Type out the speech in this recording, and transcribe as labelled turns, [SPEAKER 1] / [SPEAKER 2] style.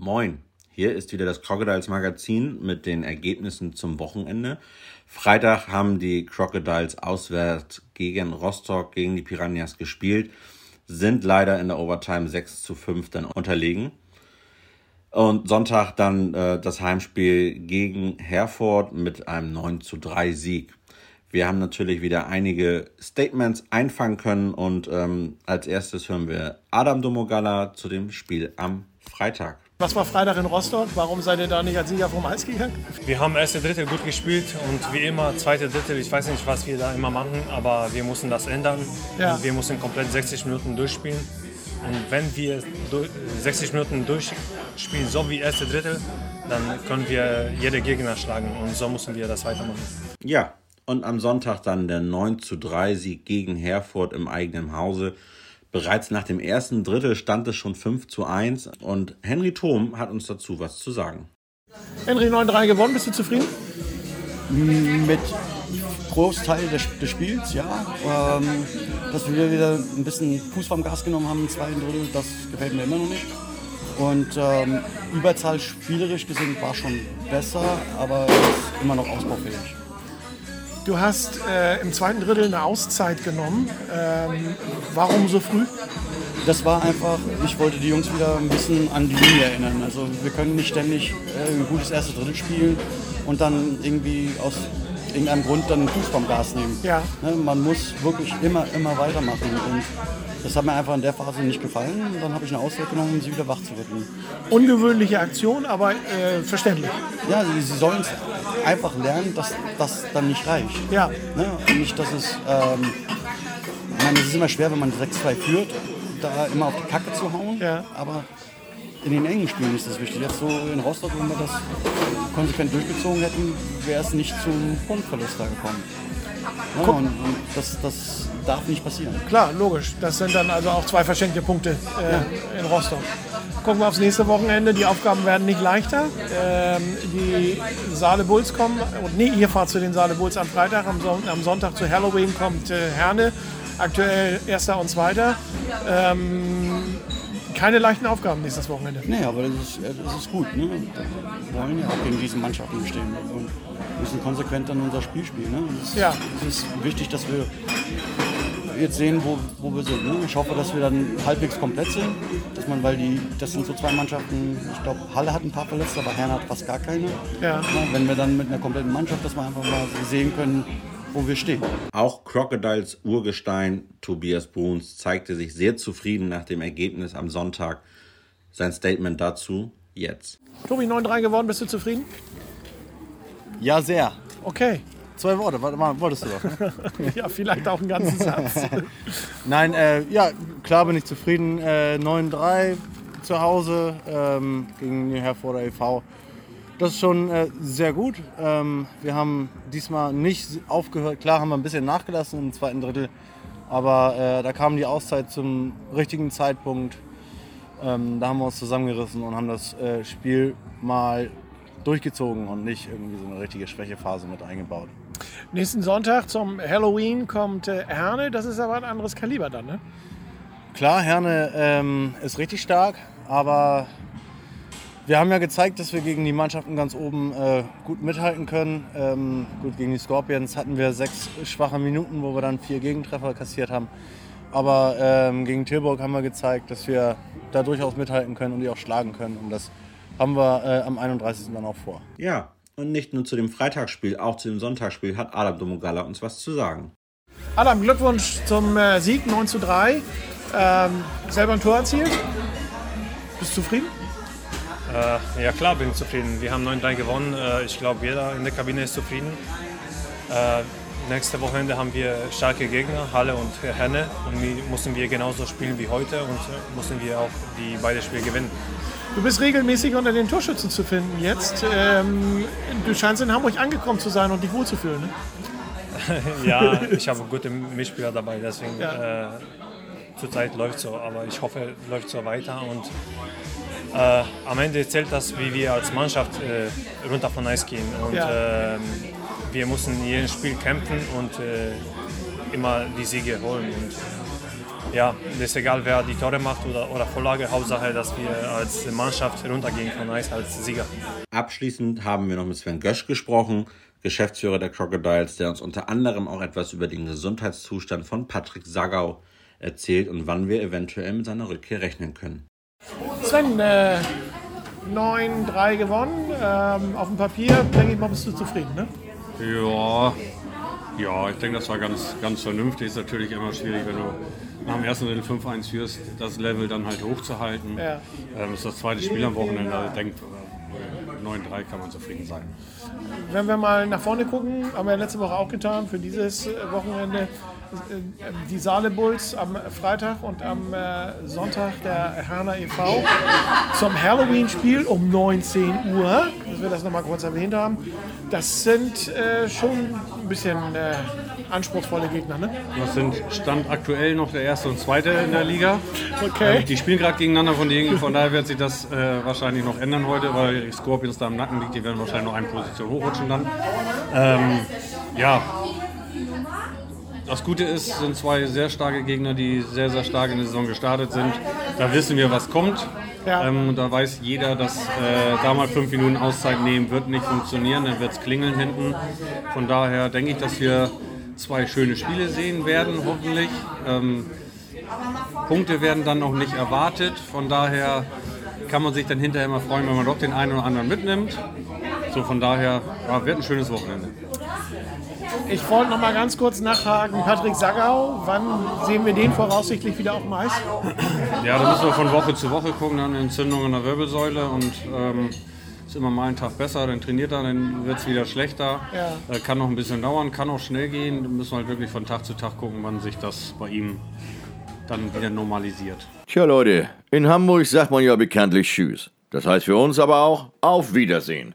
[SPEAKER 1] Moin, hier ist wieder das Crocodiles Magazin mit den Ergebnissen zum Wochenende. Freitag haben die Crocodiles auswärts gegen Rostock, gegen die Piranhas gespielt, sind leider in der Overtime 6 zu 5 dann unterlegen. Und Sonntag dann äh, das Heimspiel gegen Herford mit einem 9 zu 3 Sieg. Wir haben natürlich wieder einige Statements einfangen können und ähm, als erstes hören wir Adam Domogala zu dem Spiel am Freitag.
[SPEAKER 2] Was war Freitag in Rostock? Warum seid ihr da nicht als Sieger vom Eis gegangen?
[SPEAKER 3] Wir haben erste Drittel gut gespielt und wie immer zweite Drittel, ich weiß nicht, was wir da immer machen, aber wir mussten das ändern.
[SPEAKER 2] Ja.
[SPEAKER 3] Und wir mussten komplett 60 Minuten durchspielen. Und wenn wir durch, 60 Minuten durchspielen, so wie erste Drittel, dann können wir jede Gegner schlagen und so müssen wir das weitermachen.
[SPEAKER 1] Ja, und am Sonntag dann der 9 zu 3 Sieg gegen Herford im eigenen Hause. Bereits nach dem ersten Drittel stand es schon 5 zu 1 und Henry Thom hat uns dazu was zu sagen.
[SPEAKER 2] Henry 9-3 gewonnen, bist du zufrieden?
[SPEAKER 4] Mit Großteil des, des Spiels, ja. Ähm, dass wir wieder ein bisschen Fuß vom Gas genommen haben im zweiten Drittel, das gefällt mir immer noch nicht. Und ähm, Überzahl spielerisch gesehen war schon besser, aber ist immer noch ausbaufähig.
[SPEAKER 2] Du hast äh, im zweiten Drittel eine Auszeit genommen. Ähm, warum so früh?
[SPEAKER 4] Das war einfach, ich wollte die Jungs wieder ein bisschen an die Linie erinnern. Also wir können nicht ständig äh, ein gutes erstes Drittel spielen und dann irgendwie aus irgendeinem Grund dann den Fuß vom Gas nehmen.
[SPEAKER 2] Ja.
[SPEAKER 4] Ne, man muss wirklich immer, immer weitermachen. Und das hat mir einfach in der Phase nicht gefallen. Und dann habe ich eine Auszeit genommen, um sie wieder wach zu rütteln.
[SPEAKER 2] Ungewöhnliche Aktion, aber äh, verständlich.
[SPEAKER 4] Ja, sie, sie sollen es einfach lernen, dass das dann nicht reicht.
[SPEAKER 2] Ja.
[SPEAKER 4] Ne? Und nicht, dass es. Ähm, ich meine, es ist immer schwer, wenn man 6-2 führt, da immer auf die Kacke zu hauen.
[SPEAKER 2] Ja.
[SPEAKER 4] Aber in den engen Spielen ist das wichtig. Jetzt so in Rostock, wenn wir das konsequent durchgezogen hätten, wäre es nicht zum Punktverlust da gekommen. Ja, und, und das, das darf nicht passieren.
[SPEAKER 2] Klar, logisch. Das sind dann also auch zwei verschenkte Punkte äh, in Rostock. Gucken wir aufs nächste Wochenende. Die Aufgaben werden nicht leichter. Ähm, die Saale Bulls kommen. Und nee, ihr fahrt zu den Saale Bulls am Freitag. Am, Son am Sonntag zu Halloween kommt äh, Herne. Aktuell Erster und Zweiter. Ähm, keine leichten Aufgaben nächstes Wochenende.
[SPEAKER 4] Nee, aber das ist, äh, das ist gut. Ne? Wir wollen ja auch gegen diese Mannschaften bestehen und müssen konsequent dann unser Spiel spielen. Ne? Es,
[SPEAKER 2] Ja.
[SPEAKER 4] es ist wichtig, dass wir jetzt sehen, wo, wo wir sind. Ne? Ich hoffe, dass wir dann halbwegs komplett sind. Dass man, weil die, das sind so zwei Mannschaften, ich glaube, Halle hat ein paar Verletzte, aber Herne hat fast gar keine.
[SPEAKER 2] Ja.
[SPEAKER 4] Wenn wir dann mit einer kompletten Mannschaft, dass wir einfach mal sehen können, wo wir stehen.
[SPEAKER 1] Auch Crocodiles Urgestein Tobias Bruns zeigte sich sehr zufrieden nach dem Ergebnis am Sonntag. Sein Statement dazu jetzt.
[SPEAKER 2] Tobi, 9-3 geworden. Bist du zufrieden?
[SPEAKER 5] Ja, sehr.
[SPEAKER 2] Okay.
[SPEAKER 5] Zwei Worte, warte mal, wolltest du doch. Ne?
[SPEAKER 2] Ja, vielleicht auch einen ganzen Satz.
[SPEAKER 5] Nein, äh, ja, klar bin ich zufrieden. Äh, 9-3 zu Hause ähm, gegen den Herforder e.V. Das ist schon äh, sehr gut. Ähm, wir haben diesmal nicht aufgehört. Klar haben wir ein bisschen nachgelassen im zweiten Drittel. Aber äh, da kam die Auszeit zum richtigen Zeitpunkt. Ähm, da haben wir uns zusammengerissen und haben das äh, Spiel mal durchgezogen und nicht irgendwie so eine richtige Schwächephase mit eingebaut.
[SPEAKER 2] Nächsten Sonntag zum Halloween kommt äh, Herne. Das ist aber ein anderes Kaliber dann, ne?
[SPEAKER 5] Klar, Herne ähm, ist richtig stark, aber wir haben ja gezeigt, dass wir gegen die Mannschaften ganz oben äh, gut mithalten können. Ähm, gut, gegen die Scorpions hatten wir sechs schwache Minuten, wo wir dann vier Gegentreffer kassiert haben. Aber ähm, gegen Tilburg haben wir gezeigt, dass wir da durchaus mithalten können und die auch schlagen können. Und das haben wir äh, am 31. dann auch vor.
[SPEAKER 1] Ja, und nicht nur zu dem Freitagsspiel, auch zu dem Sonntagsspiel hat Adam Domogala uns was zu sagen.
[SPEAKER 2] Adam, Glückwunsch zum äh, Sieg 9 zu 3. Ähm, selber ein Tor erzielt. Bist du zufrieden?
[SPEAKER 3] Äh, ja klar bin ich zufrieden. Wir haben 9-3 gewonnen. Äh, ich glaube, jeder in der Kabine ist zufrieden. Äh, nächste Wochenende haben wir starke Gegner, Halle und Henne. Und die müssen wir genauso spielen wie heute und müssen wir auch die beiden Spiele gewinnen.
[SPEAKER 2] Du bist regelmäßig unter den Torschützen zu finden jetzt. Ähm, du scheinst in Hamburg angekommen zu sein und dich wohlzufühlen. Ne?
[SPEAKER 3] ja, ich habe gute Mitspieler dabei, deswegen ja. äh, zurzeit läuft so, aber ich hoffe, läuft so weiter und äh, am Ende zählt das, wie wir als Mannschaft äh, runter von Eis gehen und ja. Ähm, wir müssen jedes Spiel kämpfen und äh, immer die Siege holen und ja, es ist egal, wer die Tore macht oder, oder Vorlage. Hauptsache, dass wir als Mannschaft runtergehen von Eis als Sieger.
[SPEAKER 1] Abschließend haben wir noch mit Sven Gösch gesprochen, Geschäftsführer der Crocodiles, der uns unter anderem auch etwas über den Gesundheitszustand von Patrick Sagau erzählt und wann wir eventuell mit seiner Rückkehr rechnen können.
[SPEAKER 2] Sven, äh, 9-3 gewonnen. Ähm, auf dem Papier, denke ich mal, bist du zufrieden, ne?
[SPEAKER 6] Ja, ja, ich denke, das war ganz, ganz vernünftig. Ist natürlich immer schwierig, wenn du nach dem ersten Drittel 5-1 führst, das Level dann halt hochzuhalten. Ja. Ähm, das ist das zweite Spiel am Wochenende. Also ich denke, 9-3 kann man zufrieden sein.
[SPEAKER 2] Wenn wir mal nach vorne gucken, haben wir letzte Woche auch getan, für dieses Wochenende die Saale Bulls am Freitag und am äh, Sonntag der Herner e.V. zum Halloween-Spiel um 19 Uhr, dass wir das nochmal kurz erwähnt haben. Das sind äh, schon ein bisschen äh, anspruchsvolle Gegner, ne?
[SPEAKER 6] Das sind Stand aktuell noch der erste und zweite in der Liga.
[SPEAKER 2] Okay.
[SPEAKER 6] Äh, die spielen gerade gegeneinander, von, denen, von daher wird sich das äh, wahrscheinlich noch ändern heute, weil die Scorpions da im Nacken liegt. Die werden wahrscheinlich noch eine Position hochrutschen dann. Ähm, ja, das Gute ist, sind zwei sehr starke Gegner, die sehr, sehr stark in der Saison gestartet sind. Da wissen wir, was kommt. Ja. Ähm, da weiß jeder, dass äh, da mal fünf Minuten Auszeit nehmen wird nicht funktionieren, dann wird es klingeln hinten. Von daher denke ich, dass wir zwei schöne Spiele sehen werden, hoffentlich. Ähm, Punkte werden dann noch nicht erwartet. Von daher kann man sich dann hinterher mal freuen, wenn man doch den einen oder anderen mitnimmt. So von daher ja, wird ein schönes Wochenende.
[SPEAKER 2] Ich wollte noch mal ganz kurz nachhaken. Patrick Sagau, wann sehen wir den voraussichtlich wieder auf dem Eis?
[SPEAKER 6] Ja, da müssen wir von Woche zu Woche gucken. Dann Entzündung in der Wirbelsäule und ähm, ist immer mal ein Tag besser. Dann trainiert er, dann wird es wieder schlechter. Ja. Äh, kann noch ein bisschen dauern, kann auch schnell gehen. Da müssen wir halt wirklich von Tag zu Tag gucken, wann sich das bei ihm dann wieder normalisiert.
[SPEAKER 7] Tja, Leute, in Hamburg sagt man ja bekanntlich Tschüss. Das heißt für uns aber auch Auf Wiedersehen.